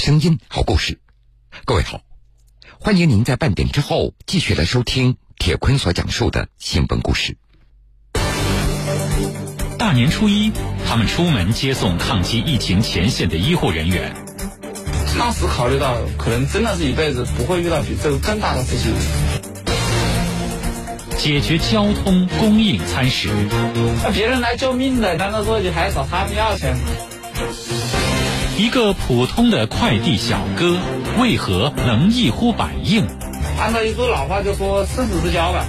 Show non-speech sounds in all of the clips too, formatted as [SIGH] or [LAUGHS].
声音，好故事。各位好，欢迎您在半点之后继续来收听铁坤所讲述的新闻故事。大年初一，他们出门接送抗击疫情前线的医护人员。当时考虑到，可能真的是一辈子不会遇到比这个更大的事情。解决交通供应餐食。那别人来救命的，难道说你还找他们要钱？一个普通的快递小哥，为何能一呼百应？按照一句老话就说“生死之交”吧。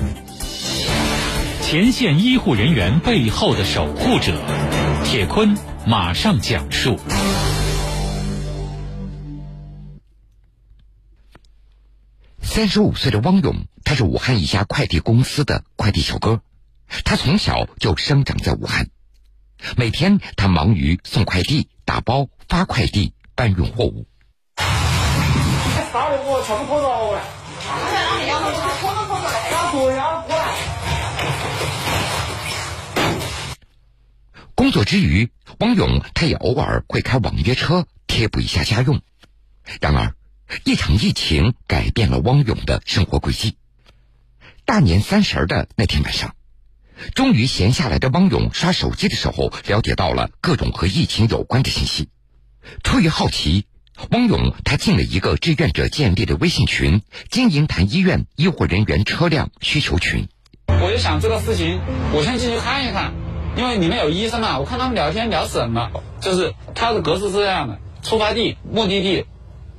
前线医护人员背后的守护者，铁坤马上讲述。三十五岁的汪勇，他是武汉一家快递公司的快递小哥，他从小就生长在武汉。每天，他忙于送快递、打包、发快递、搬运货物。工作之余，汪勇他也偶尔会开网约车贴补一下家用。然而，一场疫情改变了汪勇的生活轨迹。大年三十的那天晚上。终于闲下来的汪勇刷手机的时候，了解到了各种和疫情有关的信息。出于好奇，汪勇他进了一个志愿者建立的微信群——金银潭医院医护人员车辆需求群。我就想这个事情，我先进去看一看，因为里面有医生嘛。我看他们聊天聊什么，就是他的格式是这样的：出发地、目的地、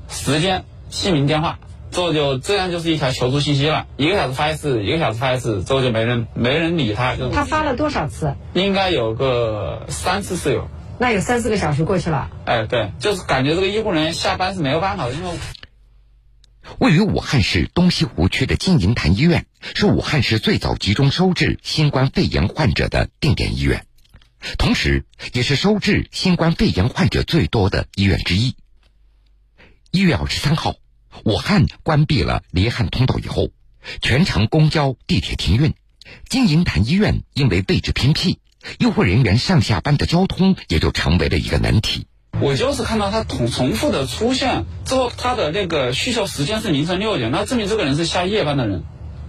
时间、姓名、电话。之后就这样就是一条求助信息了，一个小时发一次，一个小时发一次，之后就没人没人理他。就他发了多少次？应该有个三次是有。那有三四个小时过去了。哎，对，就是感觉这个医护人员下班是没有办法的，因为位于武汉市东西湖区的金银潭医院是武汉市最早集中收治新冠肺炎患者的定点医院，同时也是收治新冠肺炎患者最多的医院之一。一月二十三号。武汉关闭了离汉通道以后，全程公交、地铁停运。金银潭医院因为位置偏僻，医护人员上下班的交通也就成为了一个难题。我就是看到他重重复的出现之后，他的那个需求时间是凌晨六点，那证明这个人是下夜班的人。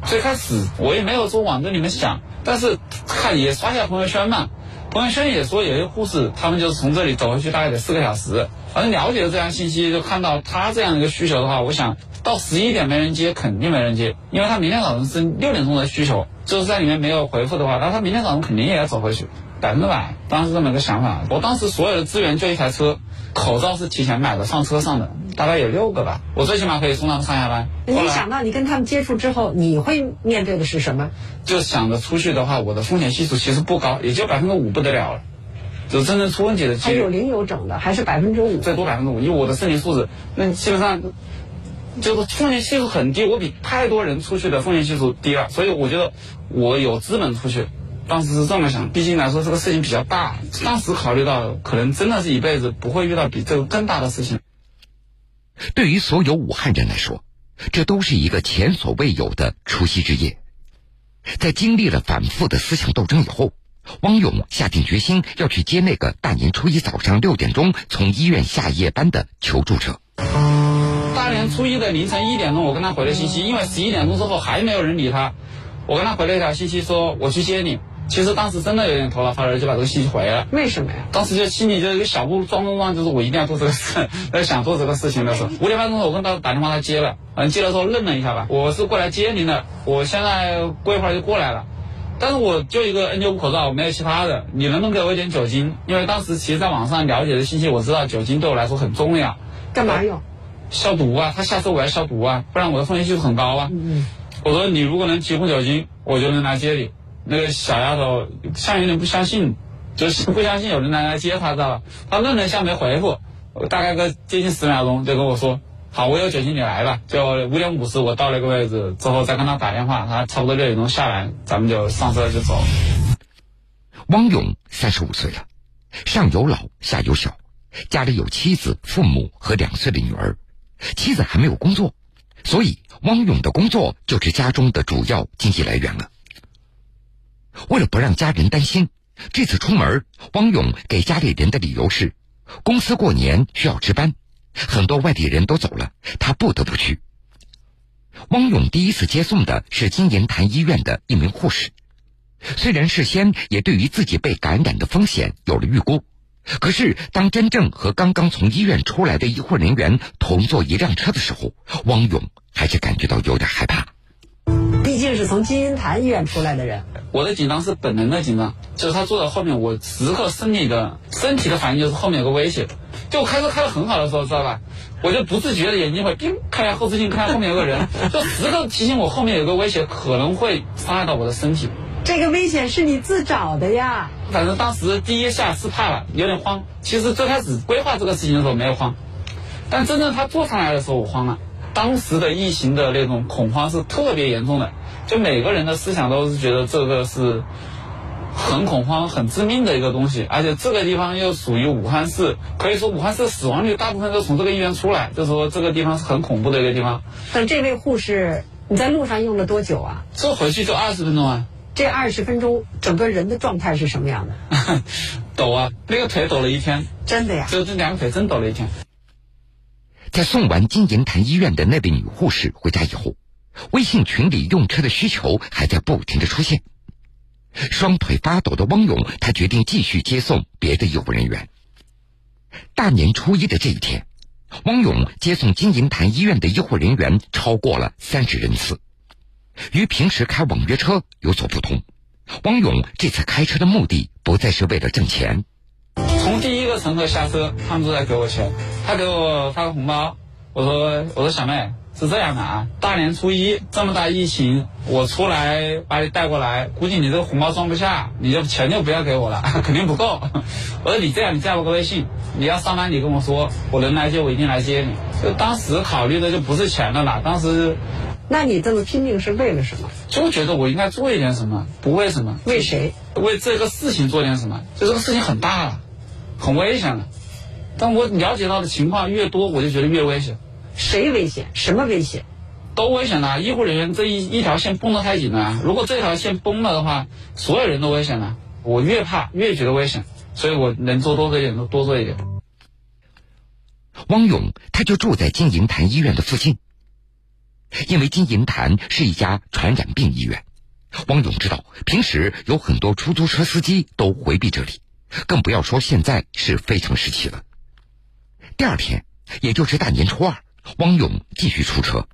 最开始我也没有说往这里面想，但是看也刷下朋友圈嘛，朋友圈也说有些护士他们就是从这里走回去大概得四个小时。反正了解了这样信息，就看到他这样一个需求的话，我想到十一点没人接，肯定没人接，因为他明天早上是六点钟的需求，就是在里面没有回复的话，那他明天早上肯定也要走回去，百分之百，当时这么一个想法。我当时所有的资源就一台车，口罩是提前买的上车上的，大概有六个吧，我最起码可以送他们上下班。你想到你跟他们接触之后，你会面对的是什么？就想着出去的话，我的风险系数其实不高，也就百分之五不得了了。就真正出问题的，还有零有整的，还是百分之五，最多百分之五。以我的身体素质，那基本上就是风险系数很低。我比太多人出去的风险系数低了，所以我觉得我有资本出去。当时是这么想，毕竟来说这个事情比较大。当时考虑到，可能真的是一辈子不会遇到比这个更大的事情。对于所有武汉人来说，这都是一个前所未有的除夕之夜。在经历了反复的思想斗争以后。汪勇下定决心要去接那个大年初一早上六点钟从医院下夜班的求助者。大年初一的凌晨一点钟，我跟他回了信息，因为十一点钟之后还没有人理他，我跟他回了一条信息说我去接你。其实当时真的有点头脑发热，就把这个信息回了。为什么呀？当时就心里就一个小步装装装，就是我一定要做这个事，在想做这个事情的时候，五点半钟我跟他打电话，他接了，嗯，接了之后愣了一下吧，我是过来接您的，我现在过一会儿就过来了。但是我就一个 N95 口罩，我没有其他的。你能不能给我一点酒精？因为当时其实在网上了解的信息，我知道酒精对我来说很重要。干嘛用？消毒啊！他下次我要消毒啊，不然我的风险系数很高啊。嗯我说你如果能提供酒精，我就能来接你。那个小丫头像有点不相信，就是不相信有人来来接她，知道吧？她愣了一下没回复，大概个接近十秒钟就跟我说。好，我有酒精，你来吧。就五点五十，我到那个位置之后，再跟他打电话，他差不多六点钟下来，咱们就上车就走。汪勇三十五岁了，上有老下有小，家里有妻子、父母和两岁的女儿，妻子还没有工作，所以汪勇的工作就是家中的主要经济来源了。为了不让家人担心，这次出门，汪勇给家里人的理由是，公司过年需要值班。很多外地人都走了，他不得不去。汪勇第一次接送的是金银潭医院的一名护士，虽然事先也对于自己被感染的风险有了预估，可是当真正和刚刚从医院出来的医护人员同坐一辆车的时候，汪勇还是感觉到有点害怕。是从金银潭医院出来的人，我的紧张是本能的紧张，就是他坐在后面，我时刻身体的身体的反应就是后面有个威胁。就我开车开的很好的时候，知道吧？我就不自觉的眼睛会盯看一下后视镜，看下后面有个人，就时刻提醒我后面有个威胁，可能会伤害到我的身体。这个危险是你自找的呀。反正当时第一下是怕了，有点慌。其实最开始规划这个事情的时候没有慌，但真正他坐上来的时候我慌了。当时的疫情的那种恐慌是特别严重的，就每个人的思想都是觉得这个是很恐慌、很致命的一个东西，而且这个地方又属于武汉市，可以说武汉市死亡率大部分都从这个医院出来，就说这个地方是很恐怖的一个地方。但这位护士，你在路上用了多久啊？这回去就二十分钟啊。这二十分钟，整个人的状态是什么样的？[LAUGHS] 抖啊，那个腿抖了一天。真的呀？就这两个腿真抖了一天。在送完金银潭医院的那位女护士回家以后，微信群里用车的需求还在不停的出现。双腿发抖的汪勇，他决定继续接送别的医护人员。大年初一的这一天，汪勇接送金银潭医院的医护人员超过了三十人次。与平时开网约车有所不同，汪勇这次开车的目的不再是为了挣钱。从第一个乘客下车，他们都在给我钱，他给我发个红包。我说：“我说小妹，是这样的啊，大年初一这么大疫情，我出来把你带过来，估计你这个红包装不下，你就钱就不要给我了，[LAUGHS] 肯定不够。我说你这样，你加我个微信，你要上班你跟我说，我能来接我一定来接你。就当时考虑的就不是钱了啦，当时。”那你这么拼命是为了什么？就觉得我应该做一点什么，不为什么？为谁？为这个事情做点什么？就这个事情很大了，很危险了。但我了解到的情况越多，我就觉得越危险。谁危险？什么危险？都危险了。医护人员这一一条线绷得太紧了，如果这条线崩了的话，所有人都危险了。我越怕越觉得危险，所以我能做多做一点就多做一点。汪勇他就住在金银潭医院的附近。因为金银潭是一家传染病医院，汪勇知道平时有很多出租车司机都回避这里，更不要说现在是非常时期了。第二天，也就是大年初二，汪勇继续出车，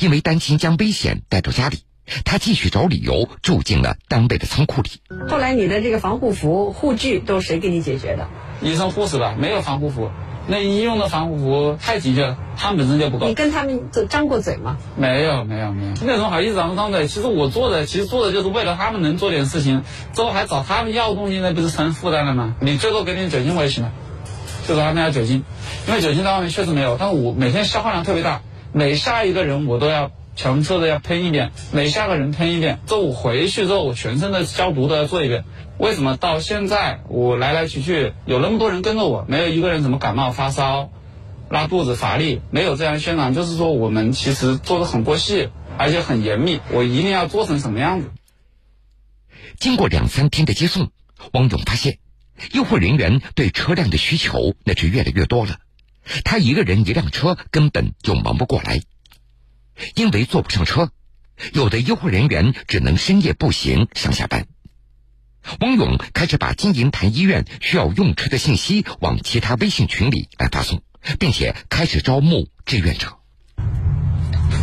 因为担心将危险带到家里，他继续找理由住进了单位的仓库里。后来，你的这个防护服、护具都是谁给你解决的？医生、护士吧，没有防护服。那医用的防护服太紧缺了，他们本身就不够。你跟他们张过嘴吗？没有，没有，没有。那种好意思张不张嘴？其实我做的，其实做的就是为了他们能做点事情，之后还找他们要东西，那不是成负担了吗？你最多给点酒精我也行了，就找他们要酒精，因为酒精在外面确实没有。但我每天消耗量特别大，每下一个人我都要强车的要喷一遍，每下个人喷一遍。这我回去之后，我全身的消毒都要做一遍。为什么到现在我来来去去有那么多人跟着我，没有一个人怎么感冒发烧、拉肚子、乏力，没有这样宣传，就是说我们其实做的很过细，而且很严密，我一定要做成什么样子。经过两三天的接送，汪勇发现，医护人员对车辆的需求那是越来越多了，他一个人一辆车根本就忙不过来，因为坐不上车，有的医护人员只能深夜步行上下班。汪勇开始把金银潭医院需要用车的信息往其他微信群里来发送，并且开始招募志愿者。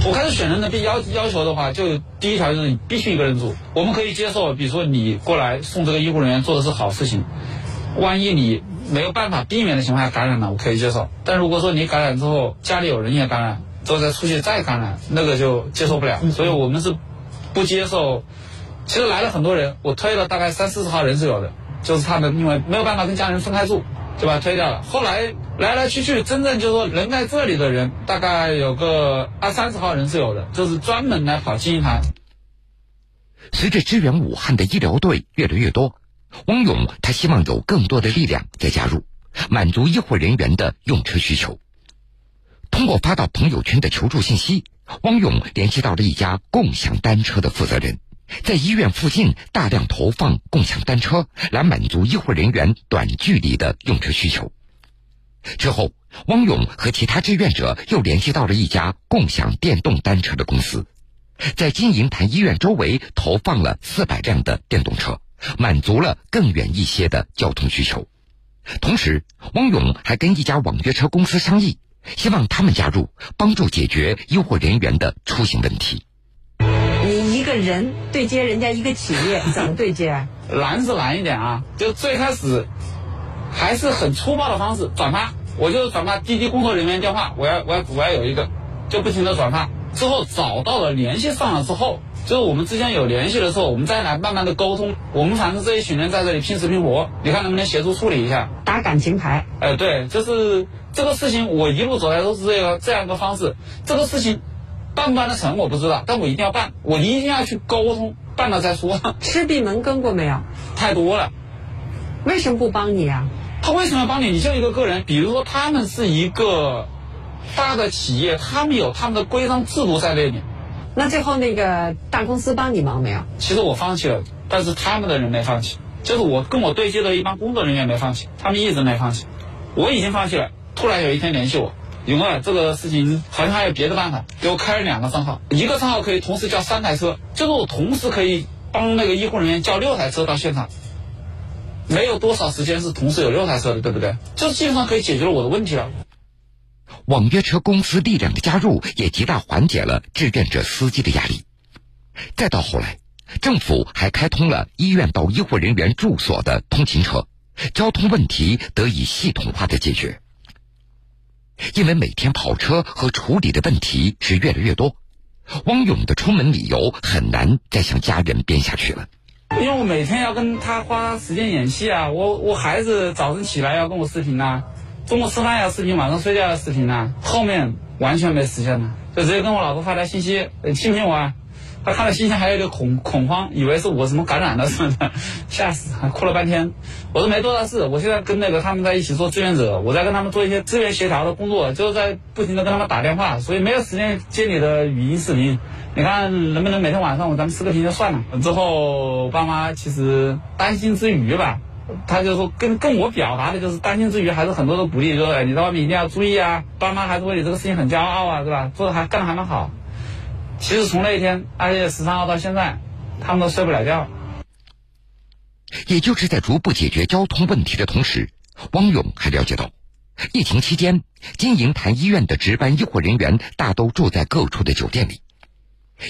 我开始选人的必要要求的话，就第一条就是你必须一个人住。我们可以接受，比如说你过来送这个医护人员做的是好事情，万一你没有办法避免的情况下感染了，我可以接受。但如果说你感染之后家里有人也感染，之后再出去再感染，那个就接受不了。所以我们是不接受。其实来了很多人，我推了大概三四十号人是有的，就是他们因为没有办法跟家人分开住，就把他推掉了。后来来来去去，真正就是说人在这里的人，大概有个二三十号人是有的，就是专门来跑金银潭。随着支援武汉的医疗队越来越多，汪勇他希望有更多的力量再加入，满足医护人员的用车需求。通过发到朋友圈的求助信息，汪勇联系到了一家共享单车的负责人。在医院附近大量投放共享单车，来满足医护人员短距离的用车需求。之后，汪勇和其他志愿者又联系到了一家共享电动单车的公司，在金银潭医院周围投放了四百辆的电动车，满足了更远一些的交通需求。同时，汪勇还跟一家网约车公司商议，希望他们加入，帮助解决医护人员的出行问题。你一个人对接人家一个企业，怎么对接？[LAUGHS] 难是难一点啊，就最开始还是很粗暴的方式转发，我就转发滴滴工作人员电话，我要我要我要有一个，就不停的转发。之后找到了联系上了之后，就是我们之间有联系的时候，我们再来慢慢的沟通。我们反正这一群人在这里拼死拼活，你看能不能协助处理一下？打感情牌。哎，对，就是这个事情，我一路走来都是这个这样一个方式。这个事情办不办得成我不知道，但我一定要办，我一定要去沟通，办了再说。吃闭门羹过没有？太多了。为什么不帮你啊？他为什么要帮你？你就一个个人，比如说他们是一个大的企业，他们有他们的规章制度在那里。那最后那个大公司帮你忙没有？其实我放弃了，但是他们的人没放弃，就是我跟我对接的一帮工作人员没放弃，他们一直没放弃。我已经放弃了，突然有一天联系我，勇儿，这个事情好像还有别的办法，给我开了两个账号，一个账号可以同时叫三台车，就是我同时可以帮那个医护人员叫六台车到现场。没有多少时间是同时有六台车的，对不对？这基本上可以解决了我的问题了。网约车公司力量的加入，也极大缓解了志愿者司机的压力。再到后来，政府还开通了医院到医护人员住所的通勤车，交通问题得以系统化的解决。因为每天跑车和处理的问题是越来越多，汪勇的出门理由很难再向家人编下去了。因为我每天要跟他花时间演戏啊，我我孩子早晨起来要跟我视频呐，中午吃饭要视频，晚上睡觉要视频呐，后面完全没时间了，就直接跟我老婆发条信息，信不信我啊？他看了信息还有点恐恐慌，以为是我什么感染了什么的，[LAUGHS] 吓死，还哭了半天。我说没多大事，我现在跟那个他们在一起做志愿者，我在跟他们做一些资源协调的工作，就是在不停的跟他们打电话，所以没有时间接你的语音视频。你看能不能每天晚上我咱们视频就算了。之后爸妈其实担心之余吧，他就说跟跟我表达的就是担心之余，还是很多的鼓励，说你在外面一定要注意啊，爸妈还是为你这个事情很骄傲啊，是吧？做的还干的还蛮好。其实从那一天二月十三号到现在，他们都睡不了觉。也就是在逐步解决交通问题的同时，汪勇还了解到，疫情期间金银潭医院的值班医护人员大都住在各处的酒店里，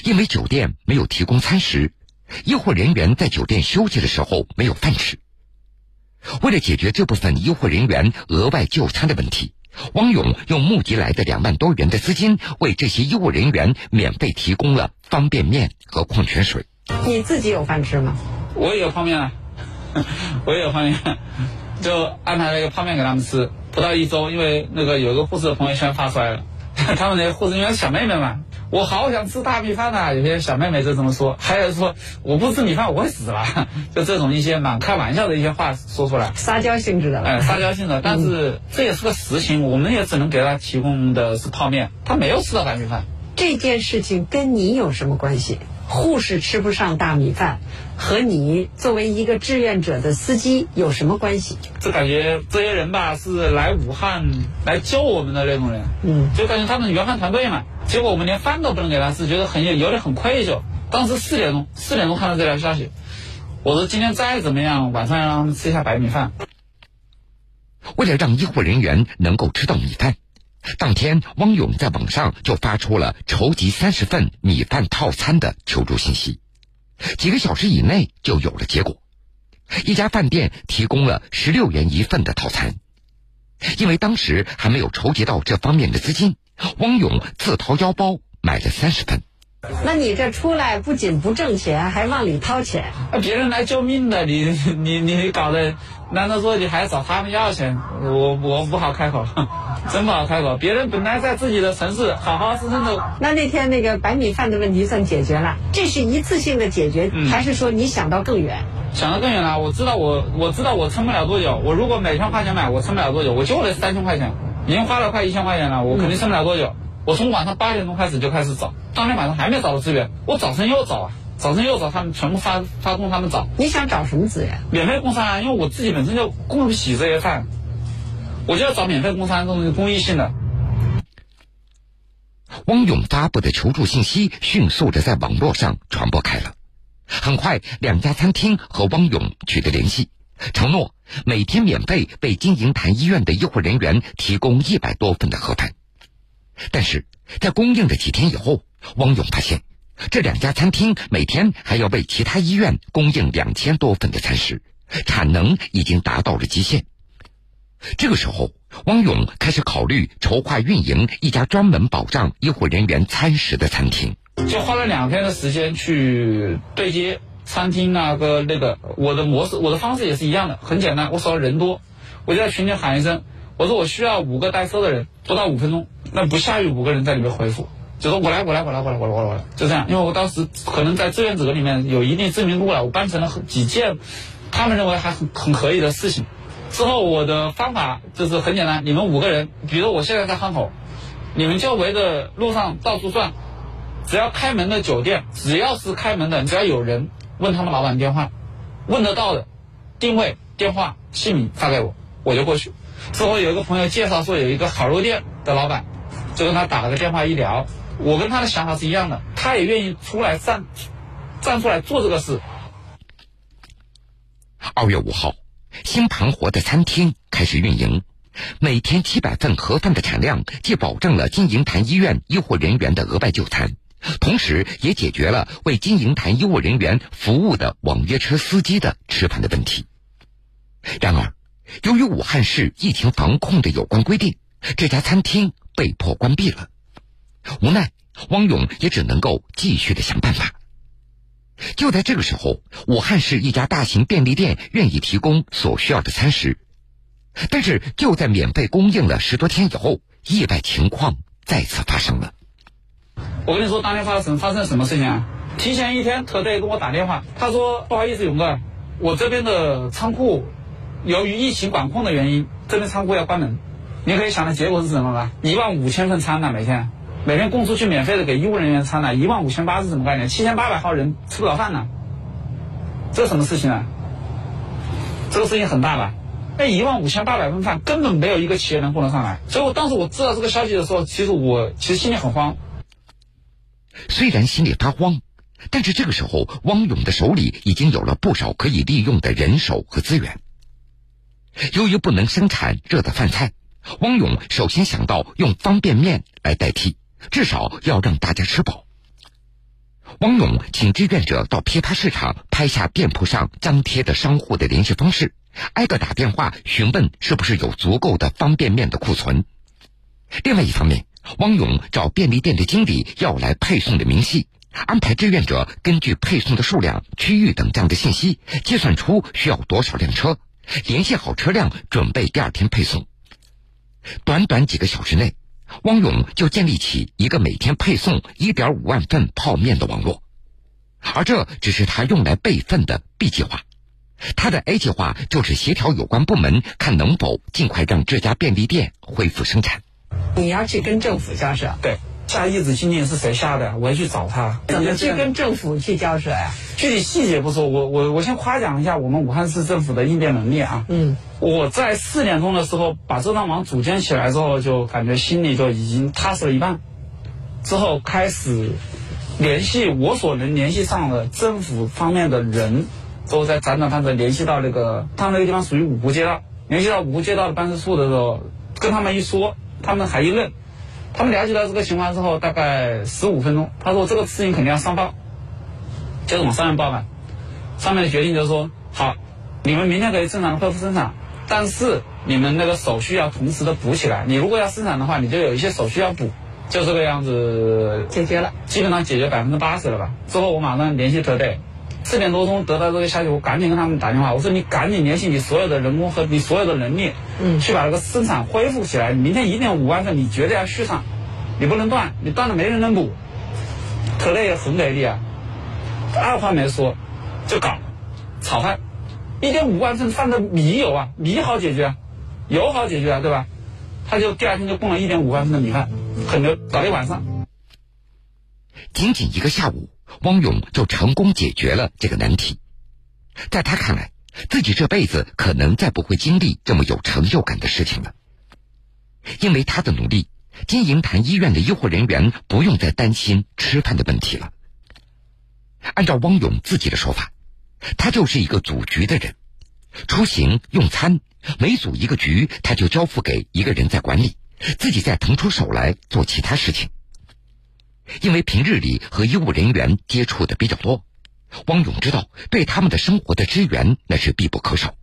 因为酒店没有提供餐食，医护人员在酒店休息的时候没有饭吃。为了解决这部分医护人员额外就餐的问题。汪勇用募集来的两万多元的资金，为这些医务人员免费提供了方便面和矿泉水。你自己有饭吃吗？我也有泡面啊，[LAUGHS] 我也有泡面，就安排了一个泡面给他们吃。不到一周，因为那个有个护士的朋友圈发出来了，[LAUGHS] 他们那些护士因为小妹妹嘛。我好想吃大米饭呐！有些小妹妹就这么说，还有说我不吃米饭我会死了，[LAUGHS] 就这种一些蛮开玩笑的一些话说出来，撒娇性质的。哎，撒娇性质，但是这也是个实情，我们也只能给他提供的是泡面，他没有吃到白米饭。这件事情跟你有什么关系？护士吃不上大米饭，和你作为一个志愿者的司机有什么关系？就感觉这些人吧，是来武汉来救我们的那种人，嗯，就感觉他们援汉团队嘛。结果我们连饭都不能给他吃，觉得很有有点很愧疚。当时四点钟，四点钟看到这条消息，我说今天再怎么样，晚上要让他们吃一下白米饭。为了让医护人员能够吃到米饭。当天，汪勇在网上就发出了筹集三十份米饭套餐的求助信息，几个小时以内就有了结果。一家饭店提供了十六元一份的套餐，因为当时还没有筹集到这方面的资金，汪勇自掏腰包买了三十份。那你这出来不仅不挣钱，还往里掏钱？别人来救命的，你 [LAUGHS] 你你搞的，难道说你还找他们要钱？我我不好开口，[LAUGHS] 真不好开口。别人本来在自己的城市好好生生的。那那天那个白米饭的问题算解决了？这是一次性的解决，还是说你想到更远？想到更远了。我知道我我知道我撑不了多久。我如果每天花钱买，我撑不了多久。我就那三千块钱，已经花了快一千块钱了，我肯定撑不了多久。我从晚上八点钟开始就开始找，当天晚上还没找到资源，我早晨又找啊，早晨又找，他们全部发发供他们找。你想找什么资源？免费供餐啊，因为我自己本身就供不起这些饭，我就要找免费供餐，这种公益性的。汪勇发布的求助信息迅速的在网络上传播开了。很快，两家餐厅和汪勇取得联系，承诺每天免费为金银潭医院的医护人员提供一百多份的盒饭。但是在供应的几天以后，汪勇发现，这两家餐厅每天还要为其他医院供应两千多份的餐食，产能已经达到了极限。这个时候，汪勇开始考虑筹划运营一家专门保障医护人员餐食的餐厅。就花了两天的时间去对接餐厅那个那个，我的模式我的方式也是一样的，很简单，我手上人多，我就在群里喊一声，我说我需要五个代收的人，不到五分钟，那不下于五个人在里面回复，就说我来我来我来我来我来我来，就这样，因为我当时可能在志愿者里面有一定知名度了，我办成了几件，他们认为还很很可以的事情。之后我的方法就是很简单，你们五个人，比如我现在在汉口，你们就围着路上到处转。只要开门的酒店，只要是开门的，只要有人问他们老板电话，问得到的，定位、电话、姓名发给我，我就过去。之后有一个朋友介绍说有一个烤肉店的老板，就跟他打了个电话一聊，我跟他的想法是一样的，他也愿意出来站，站出来做这个事。二月五号，新盘活的餐厅开始运营。每天七百份盒饭的产量，既保证了金银潭医院医护人员的额外就餐。同时，也解决了为金银潭医务人员服务的网约车司机的吃饭的问题。然而，由于武汉市疫情防控的有关规定，这家餐厅被迫关闭了。无奈，汪勇也只能够继续的想办法。就在这个时候，武汉市一家大型便利店愿意提供所需要的餐食，但是就在免费供应了十多天以后，意外情况再次发生了。我跟你说，当天发生发生什么事情啊？提前一天，特队给我打电话，他说：“不好意思，勇哥，我这边的仓库由于疫情管控的原因，这边仓库要关门。你可以想的结果是什么吧？一万五千份餐呢，每天每天供出去免费的给医务人员餐呢，一万五千八是什么概念？七千八百号人吃不了饭呢？这什么事情啊？这个事情很大吧？那一万五千八百份饭根本没有一个企业能供得上来。所以我当时我知道这个消息的时候，其实我其实心里很慌。”虽然心里发慌，但是这个时候，汪勇的手里已经有了不少可以利用的人手和资源。由于不能生产热的饭菜，汪勇首先想到用方便面来代替，至少要让大家吃饱。汪勇请志愿者到批发市场拍下店铺上张贴的商户的联系方式，挨个打电话询问是不是有足够的方便面的库存。另外一方面，汪勇找便利店的经理要来配送的明细，安排志愿者根据配送的数量、区域等这样的信息，计算出需要多少辆车，联系好车辆，准备第二天配送。短短几个小时内，汪勇就建立起一个每天配送一点五万份泡面的网络，而这只是他用来备份的 B 计划。他的 A 计划就是协调有关部门，看能否尽快让这家便利店恢复生产。你要去跟政府交涉，对，下一纸禁令是谁下的？我要去找他。怎么去跟政府去交涉呀？具体细节不说，我我我先夸奖一下我们武汉市政府的应变能力啊。嗯，我在四点钟的时候把这张网组建起来之后，就感觉心里就已经踏实了一半。之后开始联系我所能联系上的政府方面的人，之后再辗转反侧联系到那个他们那个地方属于五湖街道，联系到五湖街道的办事处的时候，跟他们一说。他们还一愣，他们了解到这个情况之后，大概十五分钟，他说这个事情肯定要上报，就是往上面报嘛。上面的决定就是说，好，你们明天可以正常的恢复生产，但是你们那个手续要同时的补起来。你如果要生产的话，你就有一些手续要补，就这个样子解决了，基本上解决百分之八十了吧。之后我马上联系特队。四点多钟得到这个消息，我赶紧跟他们打电话，我说你赶紧联系你所有的人工和你所有的能力，嗯，去把这个生产恢复起来。明天一定五万份，你绝对要续上，你不能断，你断了没人能补。特队也很给力啊，二话没说就搞炒饭，一点五万份饭的米有啊，米好解决啊，油好解决啊，对吧？他就第二天就供了一点五万份的米饭，很牛，搞一晚上，仅仅一个下午。汪勇就成功解决了这个难题，在他看来，自己这辈子可能再不会经历这么有成就感的事情了。因为他的努力，金银潭医院的医护人员不用再担心吃饭的问题了。按照汪勇自己的说法，他就是一个组局的人，出行用餐，每组一个局，他就交付给一个人在管理，自己再腾出手来做其他事情。因为平日里和医务人员接触的比较多，汪勇知道对他们的生活的支援那是必不可少。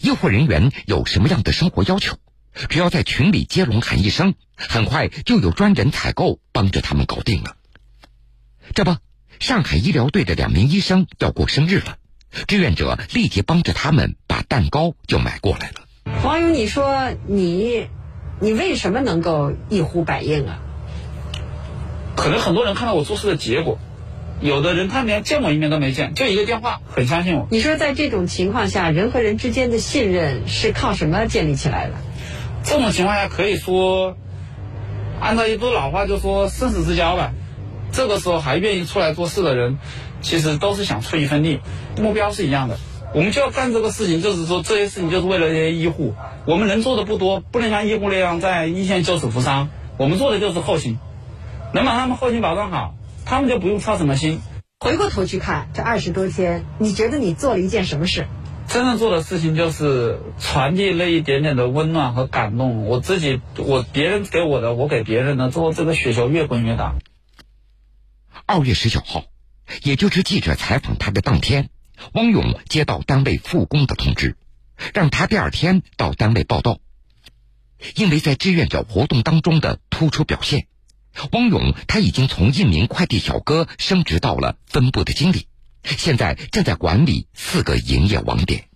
医护人员有什么样的生活要求，只要在群里接龙喊一声，很快就有专人采购帮着他们搞定了。这不，上海医疗队的两名医生要过生日了，志愿者立即帮着他们把蛋糕就买过来了。网友，你说你，你为什么能够一呼百应啊？可能很多人看到我做事的结果，有的人他连见我一面都没见，就一个电话，很相信我。你说在这种情况下，人和人之间的信任是靠什么建立起来的？这种情况下可以说，按照一句老话就说生死之交吧。这个时候还愿意出来做事的人，其实都是想出一份力，目标是一样的。我们就要干这个事情，就是说这些事情就是为了这些医护。我们能做的不多，不能像医护那样在一线救死扶伤。我们做的就是后勤，能把他们后勤保障好，他们就不用操什么心。回过头去看这二十多天，你觉得你做了一件什么事？真正做的事情就是传递那一点点的温暖和感动。我自己，我别人给我的，我给别人的，最后这个雪球越滚越大。二月十九号，也就是记者采访他的当天，汪勇接到单位复工的通知，让他第二天到单位报道。因为在志愿者活动当中的突出表现，汪勇他已经从一名快递小哥升职到了分部的经理，现在正在管理四个营业网点。